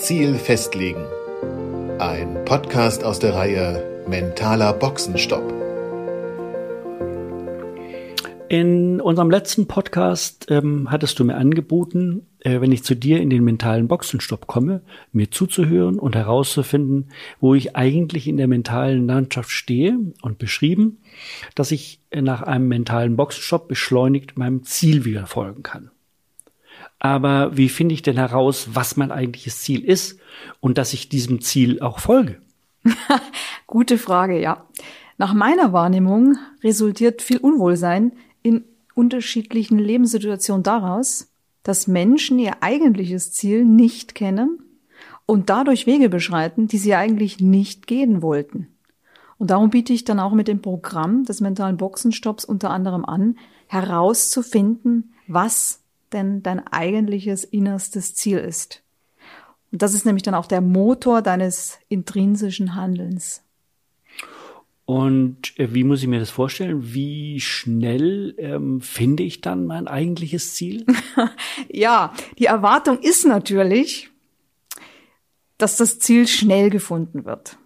Ziel festlegen. Ein Podcast aus der Reihe Mentaler Boxenstopp. In unserem letzten Podcast ähm, hattest du mir angeboten, äh, wenn ich zu dir in den mentalen Boxenstopp komme, mir zuzuhören und herauszufinden, wo ich eigentlich in der mentalen Landschaft stehe und beschrieben, dass ich nach einem mentalen Boxenstopp beschleunigt meinem Ziel wieder folgen kann. Aber wie finde ich denn heraus, was mein eigentliches Ziel ist und dass ich diesem Ziel auch folge? Gute Frage, ja. Nach meiner Wahrnehmung resultiert viel Unwohlsein in unterschiedlichen Lebenssituationen daraus, dass Menschen ihr eigentliches Ziel nicht kennen und dadurch Wege beschreiten, die sie eigentlich nicht gehen wollten. Und darum biete ich dann auch mit dem Programm des mentalen Boxenstopps unter anderem an, herauszufinden, was denn dein eigentliches innerstes Ziel ist. Und das ist nämlich dann auch der Motor deines intrinsischen Handelns. Und äh, wie muss ich mir das vorstellen? Wie schnell ähm, finde ich dann mein eigentliches Ziel? ja, die Erwartung ist natürlich, dass das Ziel schnell gefunden wird.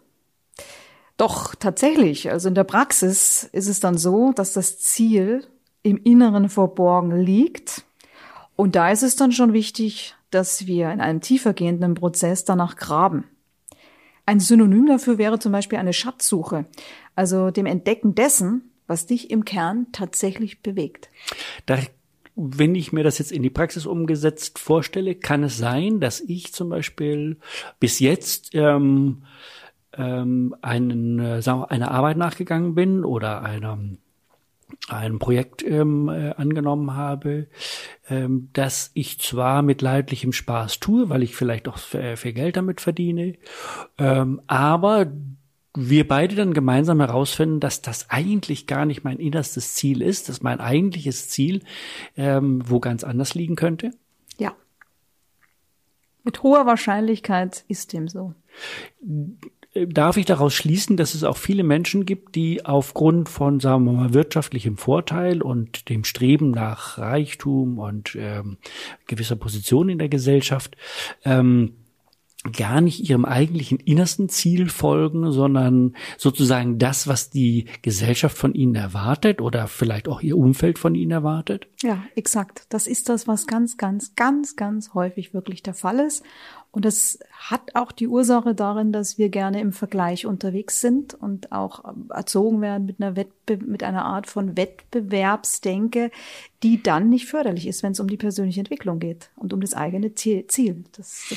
Doch tatsächlich, also in der Praxis ist es dann so, dass das Ziel im Inneren verborgen liegt. Und da ist es dann schon wichtig, dass wir in einem tiefergehenden Prozess danach graben. Ein Synonym dafür wäre zum Beispiel eine Schatzsuche, also dem Entdecken dessen, was dich im Kern tatsächlich bewegt. Da wenn ich mir das jetzt in die Praxis umgesetzt vorstelle, kann es sein, dass ich zum Beispiel bis jetzt ähm, ähm, einen, äh, wir, einer Arbeit nachgegangen bin oder einer ein Projekt ähm, äh, angenommen habe, ähm, dass ich zwar mit leidlichem Spaß tue, weil ich vielleicht auch viel Geld damit verdiene, ähm, aber wir beide dann gemeinsam herausfinden, dass das eigentlich gar nicht mein innerstes Ziel ist, dass mein eigentliches Ziel ähm, wo ganz anders liegen könnte? Ja. Mit hoher Wahrscheinlichkeit ist dem so darf ich daraus schließen, dass es auch viele Menschen gibt, die aufgrund von, sagen wir mal, wirtschaftlichem Vorteil und dem Streben nach Reichtum und ähm, gewisser Position in der Gesellschaft ähm, gar nicht ihrem eigentlichen innersten Ziel folgen, sondern sozusagen das, was die Gesellschaft von ihnen erwartet oder vielleicht auch ihr Umfeld von ihnen erwartet? Ja, exakt. Das ist das, was ganz, ganz, ganz, ganz häufig wirklich der Fall ist. Und das hat auch die Ursache darin, dass wir gerne im Vergleich unterwegs sind und auch erzogen werden mit einer, Wettbe mit einer Art von Wettbewerbsdenke, die dann nicht förderlich ist, wenn es um die persönliche Entwicklung geht und um das eigene Ziel. Das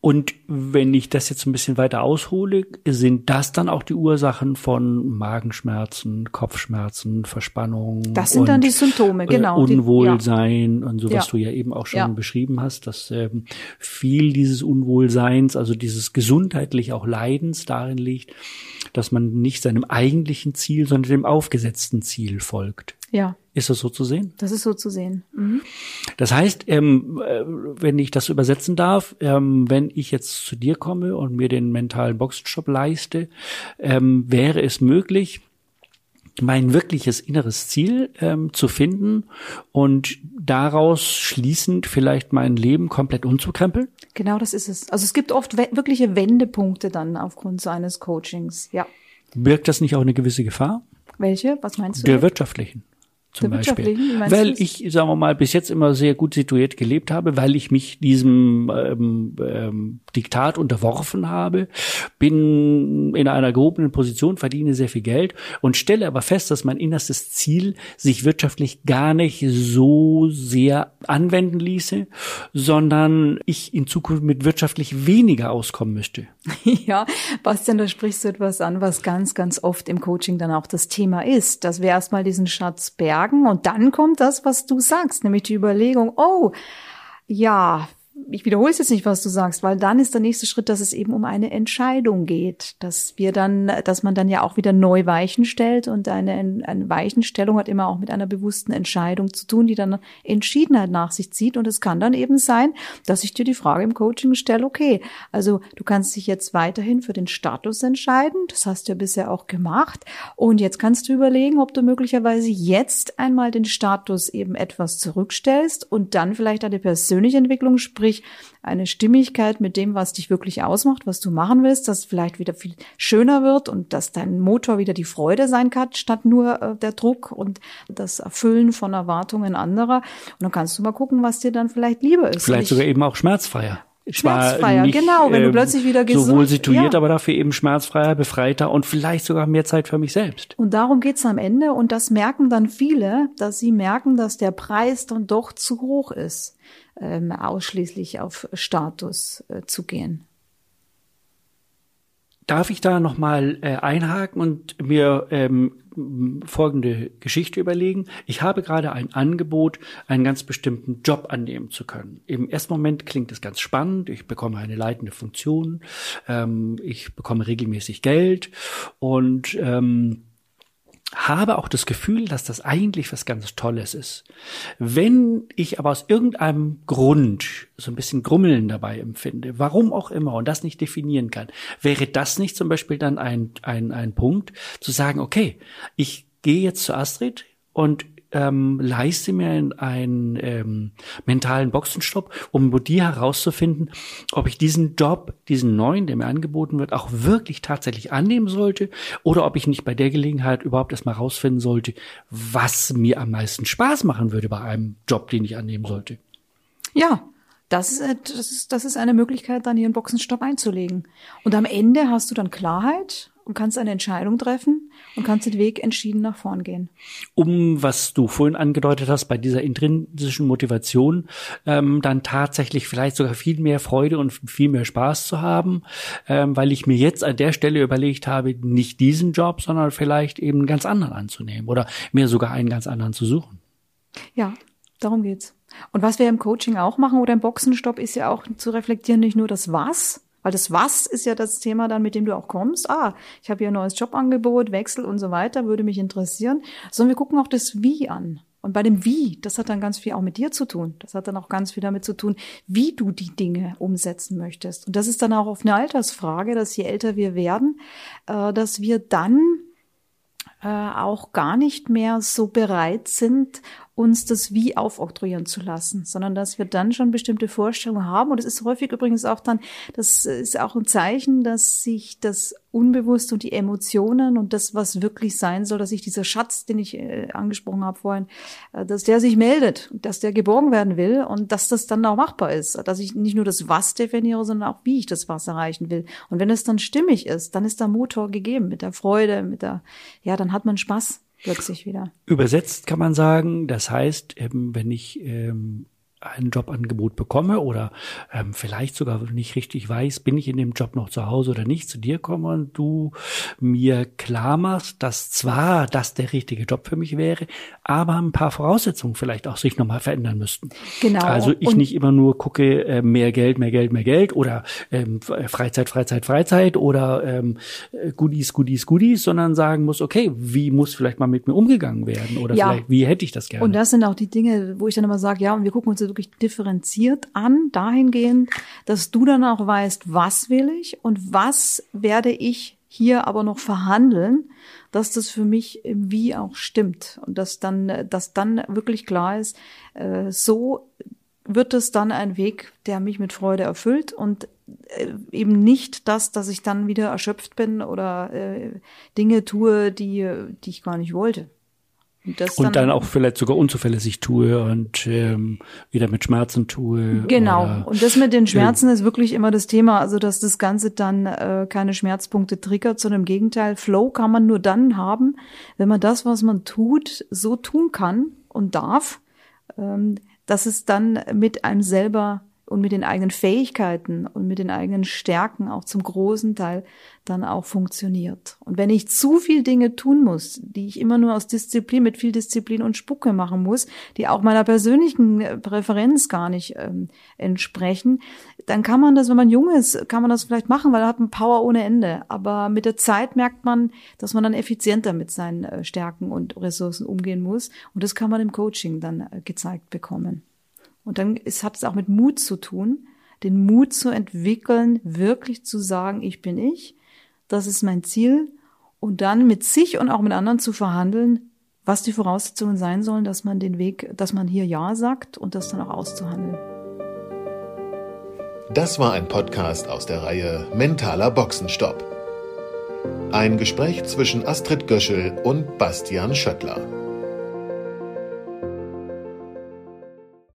und wenn ich das jetzt ein bisschen weiter aushole, sind das dann auch die Ursachen von Magenschmerzen, Kopfschmerzen, Verspannungen? Das sind und, dann die Symptome, äh, genau. Unwohlsein die, ja. und so, was ja. du ja eben auch schon ja. beschrieben hast, dass ähm, viel dieses Unwohlseins, also dieses gesundheitlich auch Leidens darin liegt, dass man nicht seinem eigentlichen Ziel, sondern dem aufgesetzten Ziel folgt. Ja. Ist das so zu sehen? Das ist so zu sehen. Mhm. Das heißt, ähm, äh, wenn ich das übersetzen darf, ähm, wenn ich jetzt zu dir komme und mir den mentalen Boxenstopp leiste, ähm, wäre es möglich, mein wirkliches inneres Ziel ähm, zu finden und daraus schließend vielleicht mein Leben komplett umzukrempeln? Genau, das ist es. Also es gibt oft we wirkliche Wendepunkte dann aufgrund seines Coachings, ja. Birgt das nicht auch eine gewisse Gefahr? Welche? Was meinst du? Der wirtschaftlichen zum Beispiel. Weil ich, sagen wir mal, bis jetzt immer sehr gut situiert gelebt habe, weil ich mich diesem ähm, ähm, Diktat unterworfen habe, bin in einer gehobenen Position, verdiene sehr viel Geld und stelle aber fest, dass mein innerstes Ziel sich wirtschaftlich gar nicht so sehr anwenden ließe, sondern ich in Zukunft mit wirtschaftlich weniger auskommen müsste. Ja, Bastian, da sprichst du etwas an, was ganz, ganz oft im Coaching dann auch das Thema ist, dass wir erstmal diesen Schatz bergen und dann kommt das, was du sagst, nämlich die Überlegung, oh, ja, ich wiederhole es jetzt nicht, was du sagst, weil dann ist der nächste Schritt, dass es eben um eine Entscheidung geht, dass wir dann, dass man dann ja auch wieder neu Weichen stellt und eine, eine Weichenstellung hat immer auch mit einer bewussten Entscheidung zu tun, die dann Entschiedenheit nach sich zieht. Und es kann dann eben sein, dass ich dir die Frage im Coaching stelle, okay, also du kannst dich jetzt weiterhin für den Status entscheiden, das hast du ja bisher auch gemacht. Und jetzt kannst du überlegen, ob du möglicherweise jetzt einmal den Status eben etwas zurückstellst und dann vielleicht eine persönliche Entwicklung sprichst sprich eine Stimmigkeit mit dem, was dich wirklich ausmacht, was du machen willst, dass vielleicht wieder viel schöner wird und dass dein Motor wieder die Freude sein kann, statt nur äh, der Druck und das Erfüllen von Erwartungen anderer. Und dann kannst du mal gucken, was dir dann vielleicht lieber ist. Vielleicht sogar eben auch schmerzfreier. Schmerzfreier, nicht, genau, wenn du ähm, plötzlich wieder gesund Sowohl situiert, ja. aber dafür eben schmerzfreier, befreiter und vielleicht sogar mehr Zeit für mich selbst. Und darum geht's am Ende und das merken dann viele, dass sie merken, dass der Preis dann doch zu hoch ist, ähm, ausschließlich auf Status äh, zu gehen. Darf ich da nochmal äh, einhaken und mir ähm, folgende Geschichte überlegen? Ich habe gerade ein Angebot, einen ganz bestimmten Job annehmen zu können. Im ersten Moment klingt es ganz spannend. Ich bekomme eine leitende Funktion, ähm, ich bekomme regelmäßig Geld und ähm, habe auch das Gefühl, dass das eigentlich was ganz Tolles ist. Wenn ich aber aus irgendeinem Grund so ein bisschen Grummeln dabei empfinde, warum auch immer, und das nicht definieren kann, wäre das nicht zum Beispiel dann ein, ein, ein Punkt, zu sagen, okay, ich gehe jetzt zu Astrid und ähm, leiste mir einen ähm, mentalen Boxenstopp, um bei dir herauszufinden, ob ich diesen Job, diesen neuen, der mir angeboten wird, auch wirklich tatsächlich annehmen sollte oder ob ich nicht bei der Gelegenheit überhaupt erstmal herausfinden sollte, was mir am meisten Spaß machen würde bei einem Job, den ich annehmen sollte. Ja, das ist, das ist, das ist eine Möglichkeit, dann hier einen Boxenstopp einzulegen. Und am Ende hast du dann Klarheit und kannst eine Entscheidung treffen und kannst den Weg entschieden nach vorn gehen. Um, was du vorhin angedeutet hast, bei dieser intrinsischen Motivation, ähm, dann tatsächlich vielleicht sogar viel mehr Freude und viel mehr Spaß zu haben, ähm, weil ich mir jetzt an der Stelle überlegt habe, nicht diesen Job, sondern vielleicht eben einen ganz anderen anzunehmen oder mir sogar einen ganz anderen zu suchen. Ja, darum geht's. Und was wir im Coaching auch machen oder im Boxenstopp ist ja auch zu reflektieren, nicht nur das Was, weil das Was ist ja das Thema dann, mit dem du auch kommst. Ah, ich habe hier ein neues Jobangebot, Wechsel und so weiter, würde mich interessieren. Sondern wir gucken auch das Wie an. Und bei dem Wie, das hat dann ganz viel auch mit dir zu tun. Das hat dann auch ganz viel damit zu tun, wie du die Dinge umsetzen möchtest. Und das ist dann auch auf eine Altersfrage, dass je älter wir werden, äh, dass wir dann äh, auch gar nicht mehr so bereit sind, uns das Wie aufoktroyieren zu lassen, sondern dass wir dann schon bestimmte Vorstellungen haben. Und es ist häufig übrigens auch dann, das ist auch ein Zeichen, dass sich das Unbewusste und die Emotionen und das, was wirklich sein soll, dass sich dieser Schatz, den ich äh, angesprochen habe vorhin, äh, dass der sich meldet, dass der geborgen werden will und dass das dann auch machbar ist, dass ich nicht nur das Was definiere, sondern auch wie ich das Was erreichen will. Und wenn es dann stimmig ist, dann ist der Motor gegeben mit der Freude, mit der, ja, dann hat man Spaß plötzlich wieder. Übersetzt kann man sagen, das heißt, wenn ich ähm, ein Jobangebot bekomme oder ähm, vielleicht sogar nicht richtig weiß, bin ich in dem Job noch zu Hause oder nicht, zu dir komme und du mir klar machst, dass zwar das der richtige Job für mich wäre, aber ein paar Voraussetzungen vielleicht auch sich nochmal verändern müssten. Genau. Also ich und nicht immer nur gucke, äh, mehr Geld, mehr Geld, mehr Geld oder ähm, Freizeit, Freizeit, Freizeit oder ähm, Goodies, Goodies, Goodies, sondern sagen muss, okay, wie muss vielleicht mal mit mir umgegangen werden oder ja. vielleicht, wie hätte ich das gerne? Und das sind auch die Dinge, wo ich dann immer sage, ja, und wir gucken uns wirklich differenziert an, dahingehend, dass du dann auch weißt, was will ich und was werde ich hier aber noch verhandeln, dass das für mich wie auch stimmt und dass dann, dass dann wirklich klar ist, äh, so wird es dann ein Weg, der mich mit Freude erfüllt und äh, eben nicht das, dass ich dann wieder erschöpft bin oder äh, Dinge tue, die, die ich gar nicht wollte. Und, und dann, dann, auch vielleicht sogar unzuverlässig tue und ähm, wieder mit Schmerzen tue. Genau. Oder, und das mit den Schmerzen äh, ist wirklich immer das Thema, also dass das Ganze dann äh, keine Schmerzpunkte triggert, sondern im Gegenteil, Flow kann man nur dann haben, wenn man das, was man tut, so tun kann und darf, ähm, dass es dann mit einem selber und mit den eigenen Fähigkeiten und mit den eigenen Stärken auch zum großen Teil dann auch funktioniert. Und wenn ich zu viel Dinge tun muss, die ich immer nur aus Disziplin, mit viel Disziplin und Spucke machen muss, die auch meiner persönlichen Präferenz gar nicht ähm, entsprechen, dann kann man das, wenn man jung ist, kann man das vielleicht machen, weil er hat ein Power ohne Ende. Aber mit der Zeit merkt man, dass man dann effizienter mit seinen äh, Stärken und Ressourcen umgehen muss. Und das kann man im Coaching dann äh, gezeigt bekommen. Und dann ist, hat es auch mit Mut zu tun, den Mut zu entwickeln, wirklich zu sagen, ich bin ich, das ist mein Ziel, und dann mit sich und auch mit anderen zu verhandeln, was die Voraussetzungen sein sollen, dass man den Weg, dass man hier Ja sagt und das dann auch auszuhandeln. Das war ein Podcast aus der Reihe Mentaler Boxenstopp. Ein Gespräch zwischen Astrid Göschel und Bastian Schöttler.